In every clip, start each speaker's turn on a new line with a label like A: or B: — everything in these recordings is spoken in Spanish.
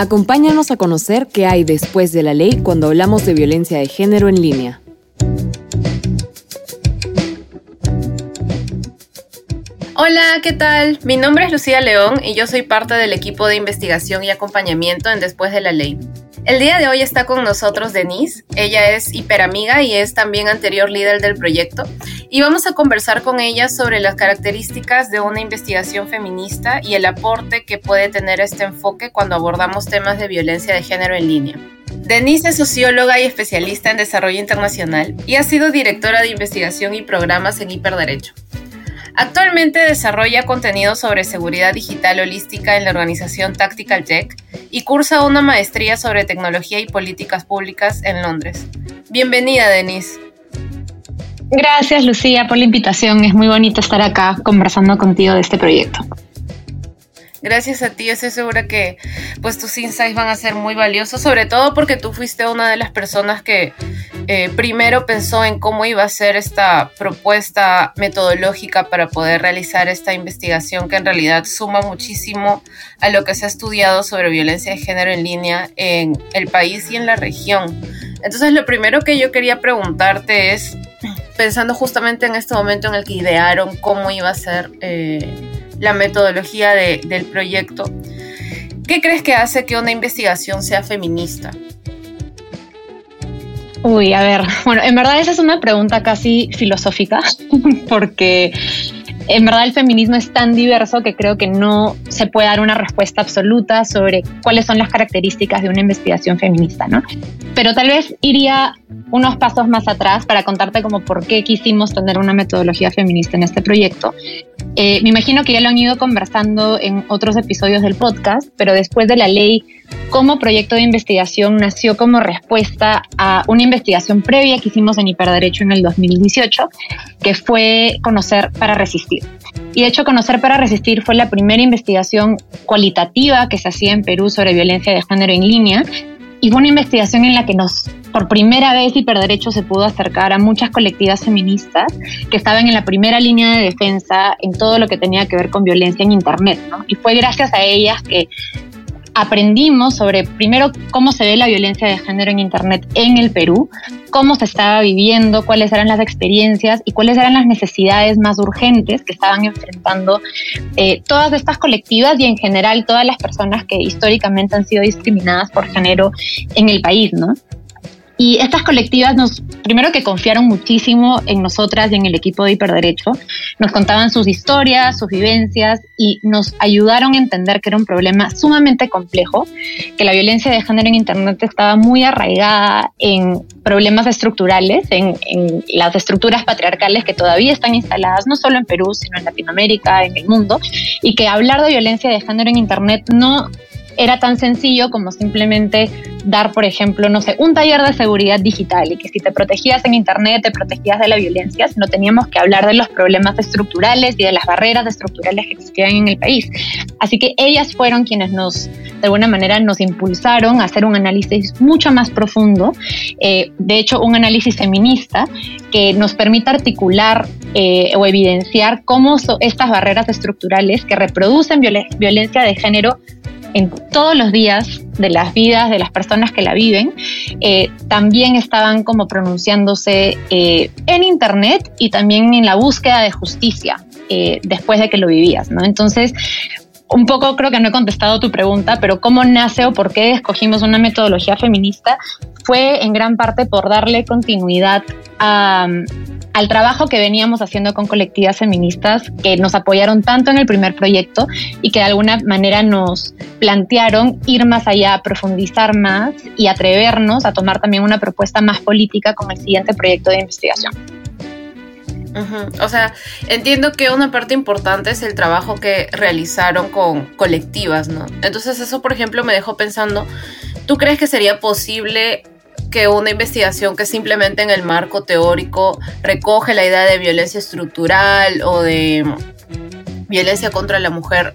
A: Acompáñanos a conocer qué hay después de la ley cuando hablamos de violencia de género en línea.
B: Hola, ¿qué tal? Mi nombre es Lucía León y yo soy parte del equipo de investigación y acompañamiento en Después de la Ley. El día de hoy está con nosotros Denise. Ella es hiperamiga y es también anterior líder del proyecto. Y vamos a conversar con ella sobre las características de una investigación feminista y el aporte que puede tener este enfoque cuando abordamos temas de violencia de género en línea. Denise es socióloga y especialista en desarrollo internacional y ha sido directora de investigación y programas en Hiperderecho. Actualmente desarrolla contenido sobre seguridad digital holística en la organización Tactical Tech y cursa una maestría sobre tecnología y políticas públicas en Londres. Bienvenida, Denise.
C: Gracias, Lucía, por la invitación. Es muy bonito estar acá conversando contigo de este proyecto.
B: Gracias a ti, estoy segura que pues tus insights van a ser muy valiosos, sobre todo porque tú fuiste una de las personas que eh, primero pensó en cómo iba a ser esta propuesta metodológica para poder realizar esta investigación que en realidad suma muchísimo a lo que se ha estudiado sobre violencia de género en línea en el país y en la región. Entonces lo primero que yo quería preguntarte es, pensando justamente en este momento en el que idearon cómo iba a ser... Eh, la metodología del proyecto. ¿Qué crees que hace que una investigación sea feminista?
C: Uy, a ver, bueno, en verdad esa es una pregunta casi filosófica, porque en verdad el feminismo es tan diverso que creo que no se puede dar una respuesta absoluta sobre cuáles son las características de una investigación feminista, ¿no? Pero tal vez iría unos pasos más atrás para contarte como por qué quisimos tener una metodología feminista en este proyecto. Eh, me imagino que ya lo han ido conversando en otros episodios del podcast, pero después de la ley como proyecto de investigación nació como respuesta a una investigación previa que hicimos en Hiperderecho en el 2018, que fue Conocer para Resistir. Y de hecho, Conocer para Resistir fue la primera investigación cualitativa que se hacía en Perú sobre violencia de género en línea y fue una investigación en la que nos, por primera vez, Hiperderecho se pudo acercar a muchas colectivas feministas que estaban en la primera línea de defensa en todo lo que tenía que ver con violencia en Internet. Y fue gracias a ellas que aprendimos sobre, primero, cómo se ve la violencia de género en Internet en el Perú, cómo se estaba viviendo, cuáles eran las experiencias y cuáles eran las necesidades más urgentes que estaban enfrentando eh, todas estas colectivas y en general todas las personas que históricamente han sido discriminadas por género en el país, ¿no? Y estas colectivas nos, primero que confiaron muchísimo en nosotras y en el equipo de Hiperderecho, nos contaban sus historias, sus vivencias y nos ayudaron a entender que era un problema sumamente complejo, que la violencia de género en Internet estaba muy arraigada en problemas estructurales, en, en las estructuras patriarcales que todavía están instaladas no solo en Perú, sino en Latinoamérica, en el mundo, y que hablar de violencia de género en Internet no era tan sencillo como simplemente dar, por ejemplo, no sé, un taller de seguridad digital y que si te protegías en Internet te protegías de la violencia, sino teníamos que hablar de los problemas estructurales y de las barreras estructurales que existían en el país. Así que ellas fueron quienes nos, de alguna manera, nos impulsaron a hacer un análisis mucho más profundo, eh, de hecho, un análisis feminista que nos permita articular eh, o evidenciar cómo estas barreras estructurales que reproducen violencia de género en todos los días de las vidas de las personas que la viven, eh, también estaban como pronunciándose eh, en Internet y también en la búsqueda de justicia eh, después de que lo vivías, ¿no? Entonces, un poco creo que no he contestado tu pregunta, pero cómo nace o por qué escogimos una metodología feminista fue en gran parte por darle continuidad al trabajo que veníamos haciendo con colectivas feministas que nos apoyaron tanto en el primer proyecto y que de alguna manera nos plantearon ir más allá, profundizar más y atrevernos a tomar también una propuesta más política con el siguiente proyecto de investigación.
B: O sea, entiendo que una parte importante es el trabajo que realizaron con colectivas, ¿no? Entonces eso, por ejemplo, me dejó pensando, ¿tú crees que sería posible que una investigación que simplemente en el marco teórico recoge la idea de violencia estructural o de violencia contra la mujer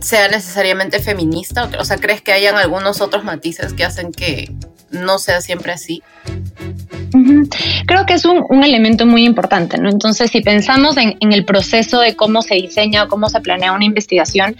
B: sea necesariamente feminista? O sea, ¿crees que hayan algunos otros matices que hacen que no sea siempre así?
C: Creo que es un, elemento muy importante, ¿no? Entonces, si pensamos en, el proceso de cómo se diseña o cómo se planea una investigación,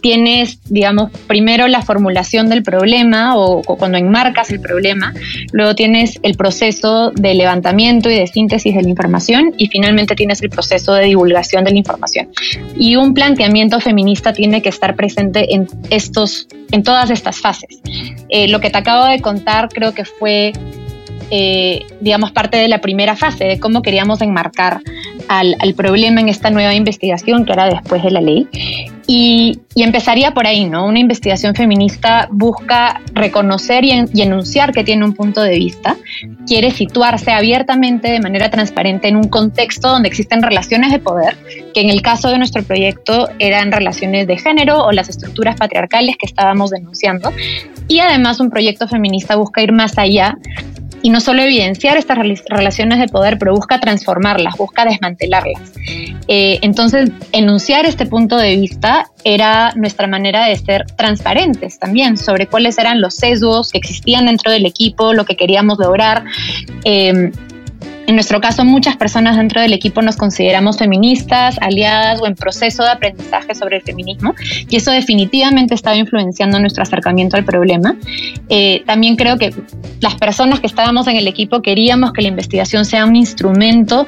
C: tienes, digamos, primero la formulación del problema o, cuando enmarcas el problema, luego tienes el proceso de levantamiento y de síntesis de la información y finalmente tienes el proceso de divulgación de la información. Y un planteamiento feminista tiene que estar presente en estos, en todas estas fases. Eh, lo que te acabo de contar creo que fue eh, digamos, parte de la primera fase de cómo queríamos enmarcar al, problema en esta nueva investigación que era después de la ley. Y, empezaría por ahí, ¿no? Una investigación feminista busca reconocer y, y, enunciar que tiene un punto de vista, quiere situarse abiertamente, de manera transparente, en un contexto donde existen relaciones de poder, que en el caso de nuestro proyecto eran relaciones de género o las estructuras patriarcales que estábamos denunciando. Y además un proyecto feminista busca ir más allá y no solo evidenciar estas relaciones de poder, pero busca transformarlas, busca desmantelarlas. Eh, entonces, enunciar este punto de vista era nuestra manera de ser transparentes también sobre cuáles eran los sesgos que existían dentro del equipo, lo que queríamos lograr. Eh, en nuestro caso, muchas personas dentro del equipo nos consideramos feministas, aliadas o en proceso de aprendizaje sobre el feminismo y eso definitivamente estaba influenciando nuestro acercamiento al problema. Eh, también creo que las personas que estábamos en el equipo queríamos que la investigación sea un instrumento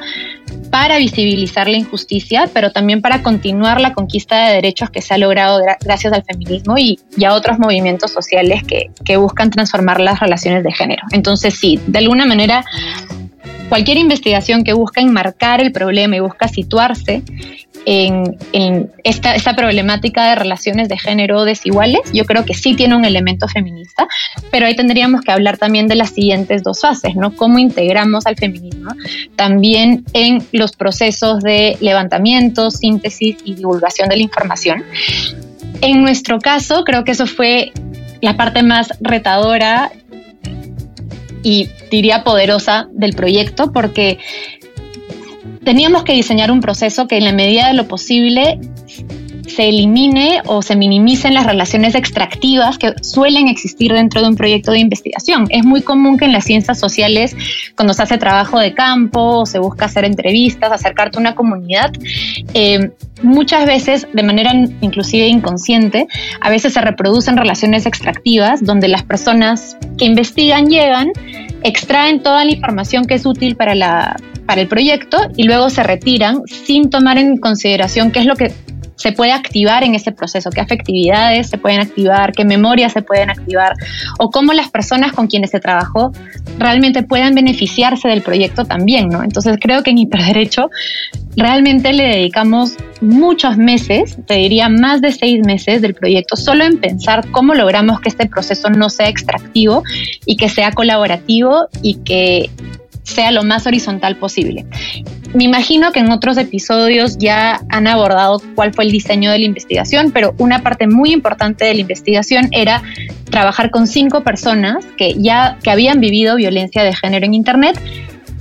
C: para visibilizar la injusticia, pero también para continuar la conquista de derechos que se ha logrado gracias al feminismo y, a otros movimientos sociales que, que buscan transformar las relaciones de género. Entonces, sí, de alguna manera cualquier investigación que busca enmarcar el problema y busca situarse en, esta, esta, problemática de relaciones de género desiguales, yo creo que sí tiene un elemento feminista, pero ahí tendríamos que hablar también de las siguientes dos fases, ¿no? Cómo integramos al feminismo también en los procesos de levantamiento, síntesis y divulgación de la información. En nuestro caso, creo que eso fue la parte más retadora y diría poderosa del proyecto porque teníamos que diseñar un proceso que en la medida de lo posible se elimine o se minimicen las relaciones extractivas que suelen existir dentro de un proyecto de investigación. Es muy común que en las ciencias sociales, cuando se hace trabajo de campo o se busca hacer entrevistas, acercarte a una comunidad, eh, muchas veces, de manera inclusive inconsciente, a veces se reproducen relaciones extractivas donde las personas que investigan llegan, extraen toda la información que es útil para la para el proyecto y luego se retiran sin tomar en consideración qué es lo que se puede activar en ese proceso, qué afectividades se pueden activar, qué memorias se pueden activar o cómo las personas con quienes se trabajó realmente puedan beneficiarse del proyecto también, ¿no? Entonces creo que en Hiperderecho realmente le dedicamos muchos meses, te diría más de seis meses del proyecto, solo en pensar cómo logramos que este proceso no sea extractivo y que sea colaborativo y que sea lo más horizontal posible. Me imagino que en otros episodios ya han abordado cuál fue el diseño de la investigación, pero una parte muy importante de la investigación era trabajar con cinco personas que ya que habían vivido violencia de género en Internet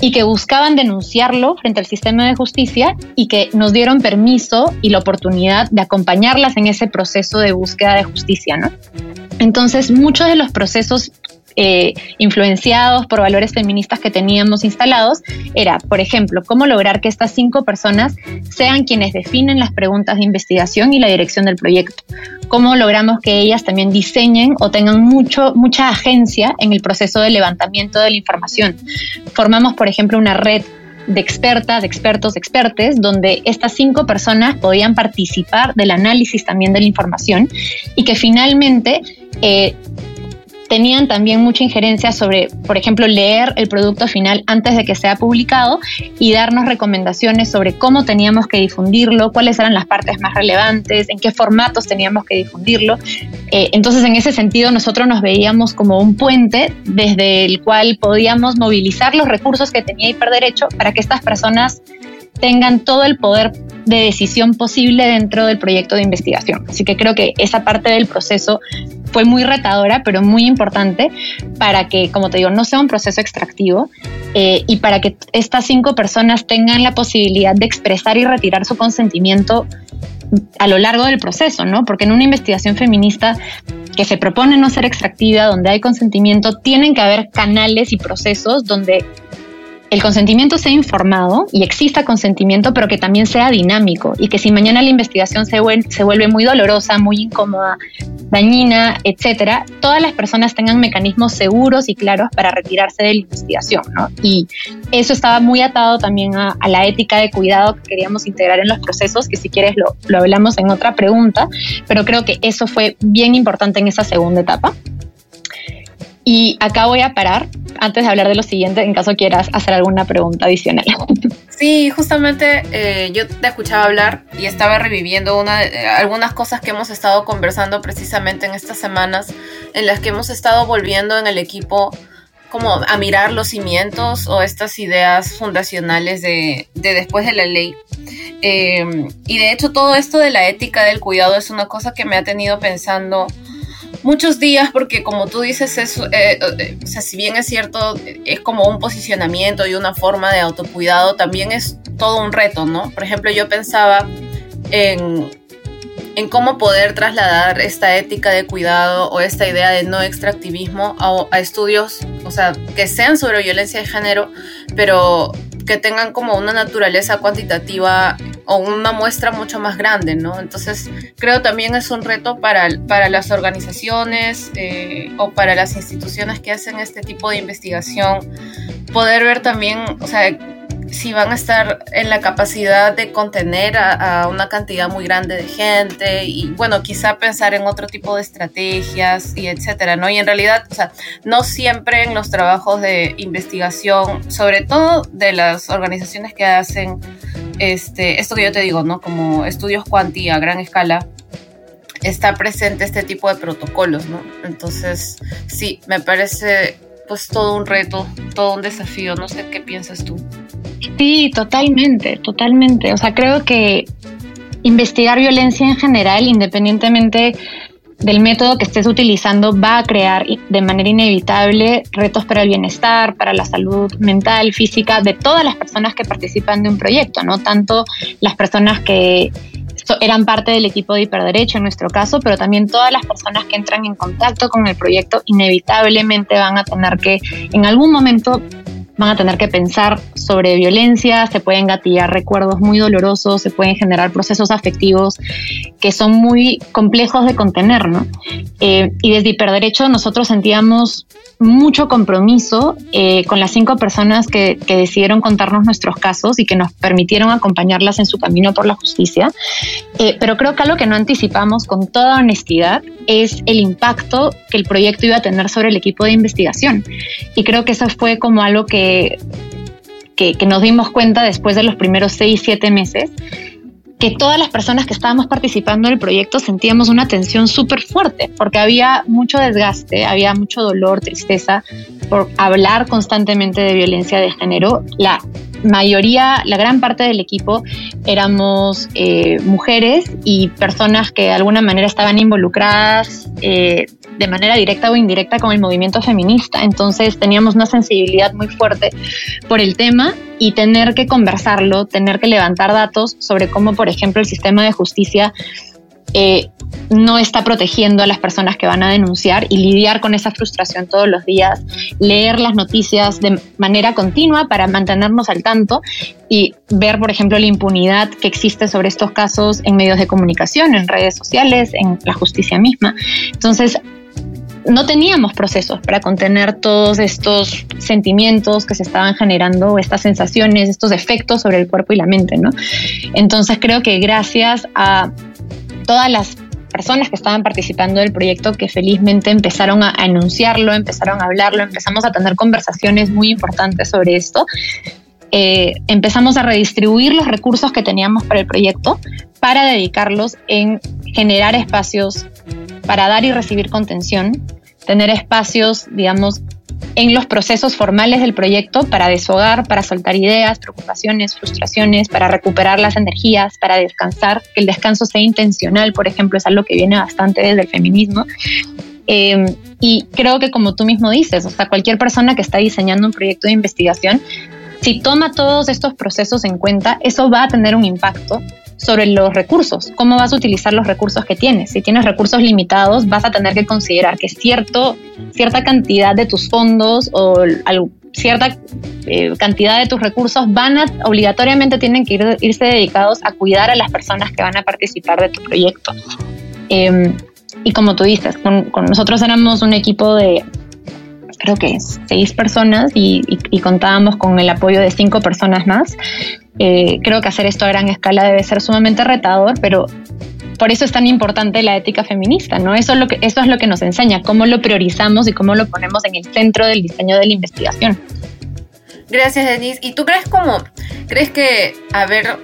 C: y que buscaban denunciarlo frente al sistema de justicia y que nos dieron permiso y la oportunidad de acompañarlas en ese proceso de búsqueda de justicia, ¿no? Entonces, muchos de los procesos eh, influenciados por valores feministas que teníamos instalados, era, por ejemplo, cómo lograr que estas cinco personas sean quienes definen las preguntas de investigación y la dirección del proyecto. Cómo logramos que ellas también diseñen o tengan mucho, mucha agencia en el proceso de levantamiento de la información. Formamos, por ejemplo, una red de expertas, expertos, expertes, donde estas cinco personas podían participar del análisis también de la información y que finalmente eh, tenían también mucha injerencia sobre, por ejemplo, leer el producto final antes de que sea publicado y darnos recomendaciones sobre cómo teníamos que difundirlo, cuáles eran las partes más relevantes, en qué formatos teníamos que difundirlo. Eh, entonces, en ese sentido, nosotros nos veíamos como un puente desde el cual podíamos movilizar los recursos que tenía Hiperderecho para que estas personas tengan todo el poder de decisión posible dentro del proyecto de investigación. Así que creo que esa parte del proceso fue muy retadora, pero muy importante para que, como te digo, no sea un proceso extractivo eh, y para que estas cinco personas tengan la posibilidad de expresar y retirar su consentimiento a lo largo del proceso, ¿no? Porque en una investigación feminista que se propone no ser extractiva, donde hay consentimiento, tienen que haber canales y procesos donde el consentimiento sea informado y exista consentimiento, pero que también sea dinámico y que si mañana la investigación se vuelve, se vuelve muy dolorosa, muy incómoda, dañina, etcétera, todas las personas tengan mecanismos seguros y claros para retirarse de la investigación, ¿no? Y eso estaba muy atado también a, la ética de cuidado que queríamos integrar en los procesos, que si quieres lo, lo hablamos en otra pregunta, pero creo que eso fue bien importante en esa segunda etapa. Y acá voy a parar antes de hablar de lo siguiente, en caso quieras hacer alguna pregunta adicional.
B: Sí, justamente eh, yo te escuchaba hablar y estaba reviviendo una, eh, algunas cosas que hemos estado conversando precisamente en estas semanas, en las que hemos estado volviendo en el equipo como a mirar los cimientos o estas ideas fundacionales de, después de la ley. Eh, y de hecho todo esto de la ética del cuidado es una cosa que me ha tenido pensando muchos días porque como tú dices, es, eh, eh, o sea, si bien es cierto, es como un posicionamiento y una forma de autocuidado, también es todo un reto, ¿no? Por ejemplo, yo pensaba en, en cómo poder trasladar esta ética de cuidado o esta idea de no extractivismo a, a estudios, o sea, que sean sobre violencia de género, pero que tengan como una naturaleza cuantitativa o una muestra mucho más grande, ¿no? Entonces, creo también es un reto para, para las organizaciones eh, o para las instituciones que hacen este tipo de investigación, poder ver también, o sea, si van a estar en la capacidad de contener a, una cantidad muy grande de gente y bueno, quizá pensar en otro tipo de estrategias y etcétera, ¿no? Y en realidad, o sea, no siempre en los trabajos de investigación, sobre todo de las organizaciones que hacen este, esto que yo te digo, ¿no? Como estudios cuanti a gran escala, está presente este tipo de protocolos, ¿no? Entonces, sí, me parece pues todo un reto, todo un desafío, no sé qué piensas tú.
C: Sí, totalmente, totalmente. O sea, creo que investigar violencia en general, independientemente del método que estés utilizando, va a crear de manera inevitable retos para el bienestar, para la salud mental, física de todas las personas que participan de un proyecto, no tanto las personas que eran parte del equipo de hiperderecho en nuestro caso, pero también todas las personas que entran en contacto con el proyecto inevitablemente van a tener que en algún momento van a tener que pensar sobre violencia, se pueden gatillar recuerdos muy dolorosos, se pueden generar procesos afectivos que son muy complejos de contener, ¿no? Eh, y desde Hiperderecho nosotros sentíamos mucho compromiso eh, con las cinco personas que, que, decidieron contarnos nuestros casos y que nos permitieron acompañarlas en su camino por la justicia. Eh, pero creo que algo que no anticipamos con toda honestidad es el impacto que el proyecto iba a tener sobre el equipo de investigación. Y creo que eso fue como algo que, que, nos dimos cuenta después de los primeros seis, siete meses, que todas las personas que estábamos participando en el proyecto sentíamos una tensión súper fuerte, porque había mucho desgaste, había mucho dolor, tristeza por hablar constantemente de violencia de género. La mayoría, la gran parte del equipo éramos eh, mujeres y personas que de alguna manera estaban involucradas eh, de manera directa o indirecta con el movimiento feminista. Entonces teníamos una sensibilidad muy fuerte por el tema y tener que conversarlo, tener que levantar datos sobre cómo, por ejemplo, el sistema de justicia eh, no está protegiendo a las personas que van a denunciar y lidiar con esa frustración todos los días, leer las noticias de manera continua para mantenernos al tanto y ver, por ejemplo, la impunidad que existe sobre estos casos en medios de comunicación, en redes sociales, en la justicia misma. Entonces, no teníamos procesos para contener todos estos sentimientos que se estaban generando, estas sensaciones, estos efectos sobre el cuerpo y la mente, ¿no? Entonces creo que gracias a todas las personas que estaban participando del proyecto que felizmente empezaron a anunciarlo, empezaron a hablarlo, empezamos a tener conversaciones muy importantes sobre esto. Eh, empezamos a redistribuir los recursos que teníamos para el proyecto para dedicarlos en generar espacios para dar y recibir contención, tener espacios, digamos, en los procesos formales del proyecto para deshogar, para soltar ideas, preocupaciones, frustraciones, para recuperar las energías, para descansar, que el descanso sea intencional, por ejemplo, es algo que viene bastante desde el feminismo. Em, y creo que como tú mismo dices, o sea, cualquier persona que está diseñando un proyecto de investigación, si toma todos estos procesos en cuenta, eso va a tener un impacto sobre los recursos, cómo vas a utilizar los recursos que tienes. Si tienes recursos limitados, vas a tener que considerar que cierto, cierta cantidad de tus fondos o cierta eh, cantidad de tus recursos van a, obligatoriamente tienen que ir, irse dedicados a cuidar a las personas que van a participar de tu proyecto. Em, y como tú dices, nosotros éramos un equipo de, creo que seis personas y, contábamos con el apoyo de cinco personas más. Eh, creo que hacer esto a gran escala debe ser sumamente retador, pero por eso es tan importante la ética feminista, ¿no? Eso es lo que, eso es lo que nos enseña, cómo lo priorizamos y cómo lo ponemos en el centro del diseño de la investigación.
B: Gracias, Denise. ¿Y tú crees como, crees que haber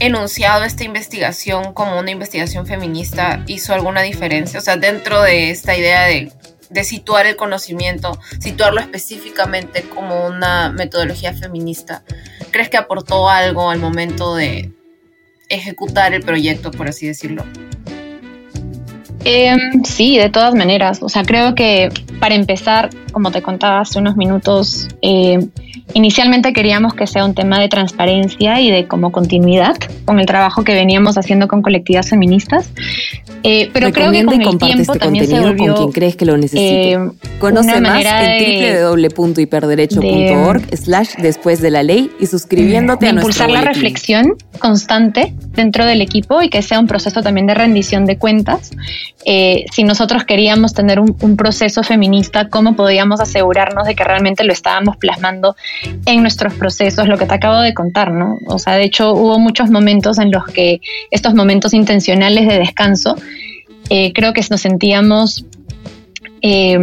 B: enunciado esta investigación como una investigación feminista hizo alguna diferencia? O sea, dentro de esta idea de, de situar el conocimiento, situarlo específicamente como una metodología feminista, ¿crees que aportó algo al momento de, ejecutar el proyecto, por así decirlo.
C: Em, sí, de todas maneras. O sea, creo que para empezar, como te contaba hace unos minutos, eh, inicialmente queríamos que sea un tema de transparencia y de como continuidad con el trabajo que veníamos haciendo con colectivas feministas. Eh, pero creo que con el tiempo este también se volvió,
A: con quien crees que lo necesite. Eh, Conoce más en www.hiperderecho.org slash después de la ley y suscribiéndote
C: a nuestro impulsar la reflexión constante dentro del equipo y que sea un proceso también de rendición de cuentas. Eh, si nosotros queríamos tener un, un proceso feminista, ¿cómo podíamos asegurarnos de que realmente lo estábamos plasmando en nuestros procesos? Lo que te acabo de contar, ¿no? O sea, de hecho hubo muchos momentos en los que estos momentos intencionales de descanso, eh, creo que nos sentíamos eh,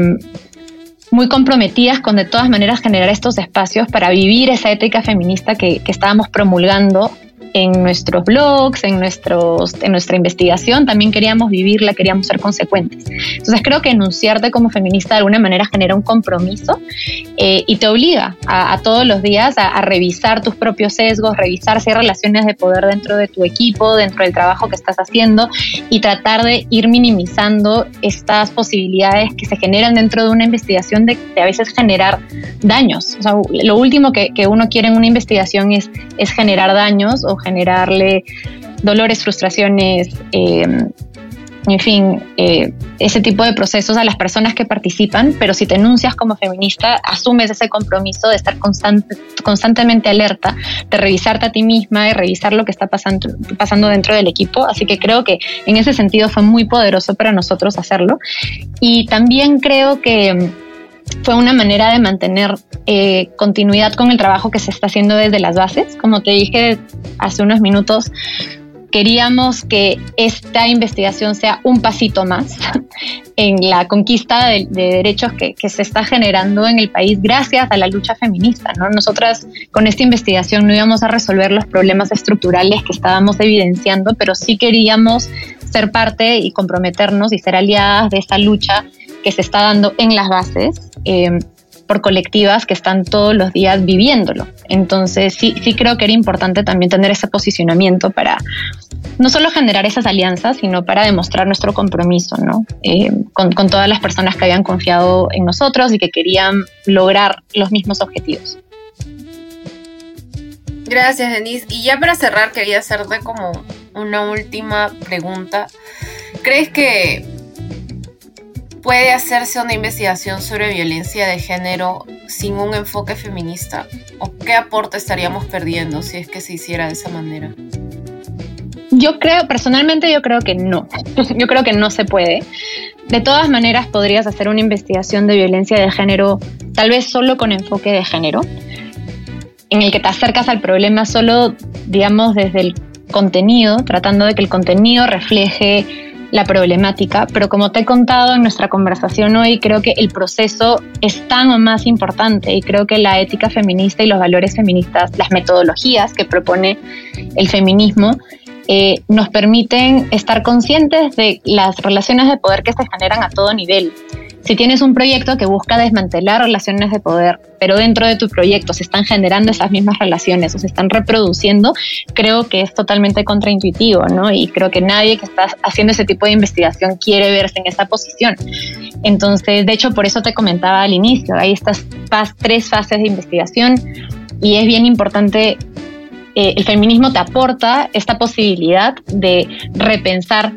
C: muy comprometidas con de todas maneras generar estos espacios para vivir esa ética feminista que estábamos promulgando en nuestros blogs, en, nuestros, en nuestra investigación, también queríamos vivirla, queríamos ser consecuentes. Entonces creo que enunciarte como feminista de alguna manera genera un compromiso eh, y te obliga a, todos los días a, revisar tus propios sesgos, revisar si hay relaciones de poder dentro de tu equipo, dentro del trabajo que estás haciendo y tratar de ir minimizando estas posibilidades que se generan dentro de una investigación de, a veces generar daños. O sea, lo último que, que uno quiere en una investigación es, es generar daños o generarle dolores, frustraciones, eh, en fin, eh, ese tipo de procesos a las personas que participan, pero si te enuncias como feminista, asumes ese compromiso de estar constantemente alerta, de revisarte a ti misma, de revisar lo que está pasando, pasando dentro del equipo. Así que creo que en ese sentido fue muy poderoso para nosotros hacerlo. Y también creo que fue una manera de mantener eh, continuidad con el trabajo que se está haciendo desde las bases. Como te dije hace unos minutos, queríamos que esta investigación sea un pasito más en la conquista de, derechos que, se está generando en el país gracias a la lucha feminista. ¿no? Nosotras con esta investigación no íbamos a resolver los problemas estructurales que estábamos evidenciando, pero sí queríamos ser parte y comprometernos y ser aliadas de esta lucha que se está dando en las bases eh, por colectivas que están todos los días viviéndolo. Entonces sí, sí creo que era importante también tener ese posicionamiento para no solo generar esas alianzas, sino para demostrar nuestro compromiso ¿no? Eh, con, con todas las personas que habían confiado en nosotros y que querían lograr los mismos objetivos.
B: Gracias, Denise. Y ya para cerrar, quería hacerte como una última pregunta. ¿Crees que puede hacerse una investigación sobre violencia de género sin un enfoque feminista? ¿O qué aporte estaríamos perdiendo si es que se hiciera de esa manera?
C: Yo creo, personalmente yo creo que no. Yo creo que no se puede. De todas maneras, podrías hacer una investigación de violencia de género, tal vez solo con enfoque de género, en el que te acercas al problema solo, digamos, desde el contenido, tratando de que el contenido refleje la problemática, pero como te he contado en nuestra conversación hoy, creo que el proceso es tan o más importante y creo que la ética feminista y los valores feministas, las metodologías que propone el feminismo, eh, nos permiten estar conscientes de las relaciones de poder que se generan a todo nivel si tienes un proyecto que busca desmantelar relaciones de poder, pero dentro de tu proyecto se están generando esas mismas relaciones o se están reproduciendo, creo que es totalmente contraintuitivo, ¿no? Y creo que nadie que está haciendo ese tipo de investigación quiere verse en esa posición. Entonces, de hecho, por eso te comentaba al inicio, hay estas tres fases de investigación y es bien importante eh, el feminismo te aporta esta posibilidad de repensar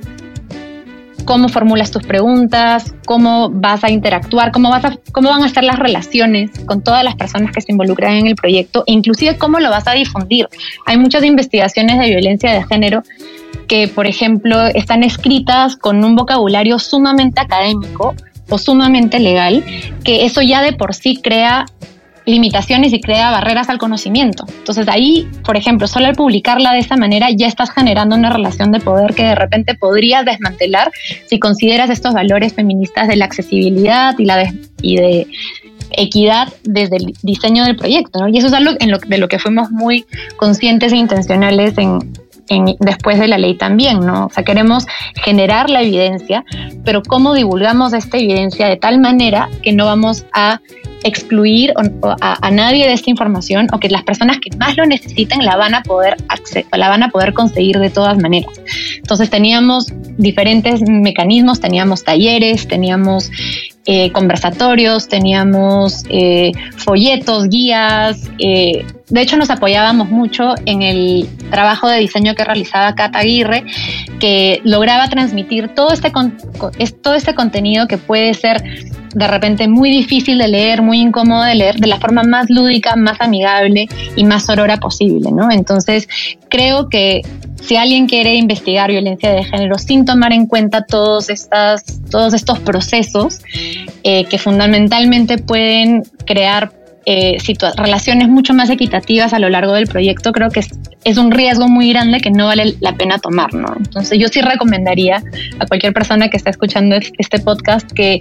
C: cómo formulas tus preguntas, cómo vas a interactuar, cómo, vas a, cómo van a ser las relaciones con todas las personas que se involucran en el proyecto, e inclusive cómo lo vas a difundir. Hay muchas investigaciones de violencia de género que, por ejemplo, están escritas con un vocabulario sumamente académico o sumamente legal, que eso ya de por sí crea limitaciones y crea barreras al conocimiento. Entonces ahí, por ejemplo, solo al publicarla de esa manera ya estás generando una relación de poder que de repente podrías desmantelar si consideras estos valores feministas de la accesibilidad y, la y de equidad desde el diseño del proyecto. Y eso es algo en lo, de lo que fuimos muy conscientes e intencionales en, después de la ley también, ¿no? O sea, queremos generar la evidencia, pero cómo divulgamos esta evidencia de tal manera que no vamos a excluir a, nadie de esta información o que las personas que más lo necesiten la van a poder la van a poder conseguir de todas maneras. Entonces teníamos diferentes mecanismos, teníamos talleres, teníamos eh, conversatorios, teníamos eh, folletos, guías. Eh, de hecho, nos apoyábamos mucho en el trabajo de diseño que realizaba Cata Aguirre, que lograba transmitir todo este, todo este contenido que puede ser de repente muy difícil de leer, muy incómodo de leer, de la forma más lúdica, más amigable y más aurora posible, ¿no? Entonces, creo que si alguien quiere investigar violencia de género sin tomar en cuenta todos, estas, todos estos procesos eh, que fundamentalmente pueden crear eh, relaciones mucho más equitativas a lo largo del proyecto, creo que es, un riesgo muy grande que no vale la pena tomar, ¿no? Entonces yo sí recomendaría a cualquier persona que está escuchando este podcast que,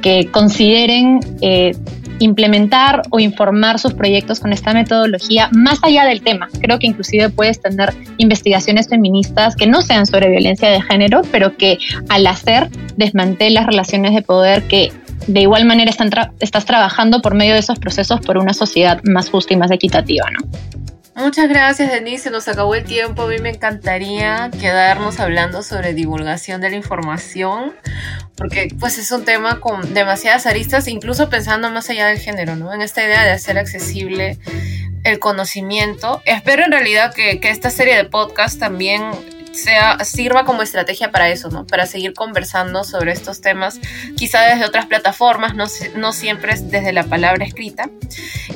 C: que consideren eh, implementar o informar sus proyectos con esta metodología más allá del tema. Creo que inclusive puedes tener investigaciones feministas que no sean sobre violencia de género, pero que al hacer desmantelas relaciones de poder que de igual manera estás trabajando por medio de esos procesos por una sociedad más justa y más equitativa, ¿no?
B: Muchas gracias, Denise. Se nos acabó el tiempo. A mí me encantaría quedarnos hablando sobre divulgación de la información, porque pues es un tema con demasiadas aristas, incluso pensando más allá del género, ¿no? En esta idea de hacer accesible el conocimiento. Espero en realidad que, que esta serie de podcast también sea, sirva como estrategia para eso, ¿no? Para seguir conversando sobre estos temas, quizá desde otras plataformas, no, no siempre desde la palabra escrita.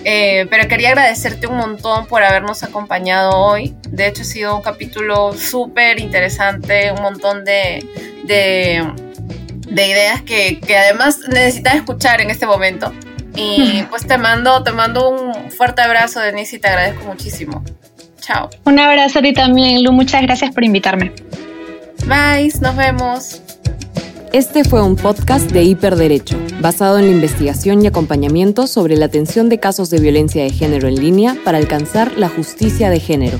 B: Eh, pero quería agradecerte un montón por habernos acompañado hoy. De hecho, ha sido un capítulo súper interesante, un montón de, de, ideas que, que además necesitas escuchar en este momento. Y pues te mando, te mando un fuerte abrazo, Denise, y te agradezco muchísimo. Chao.
C: Un abrazo a ti también, Lu. Muchas gracias por invitarme.
B: Bye, nos vemos.
A: Este fue un podcast de Hiperderecho, basado en la investigación y acompañamiento sobre la atención de casos de violencia de género en línea para alcanzar la justicia de género.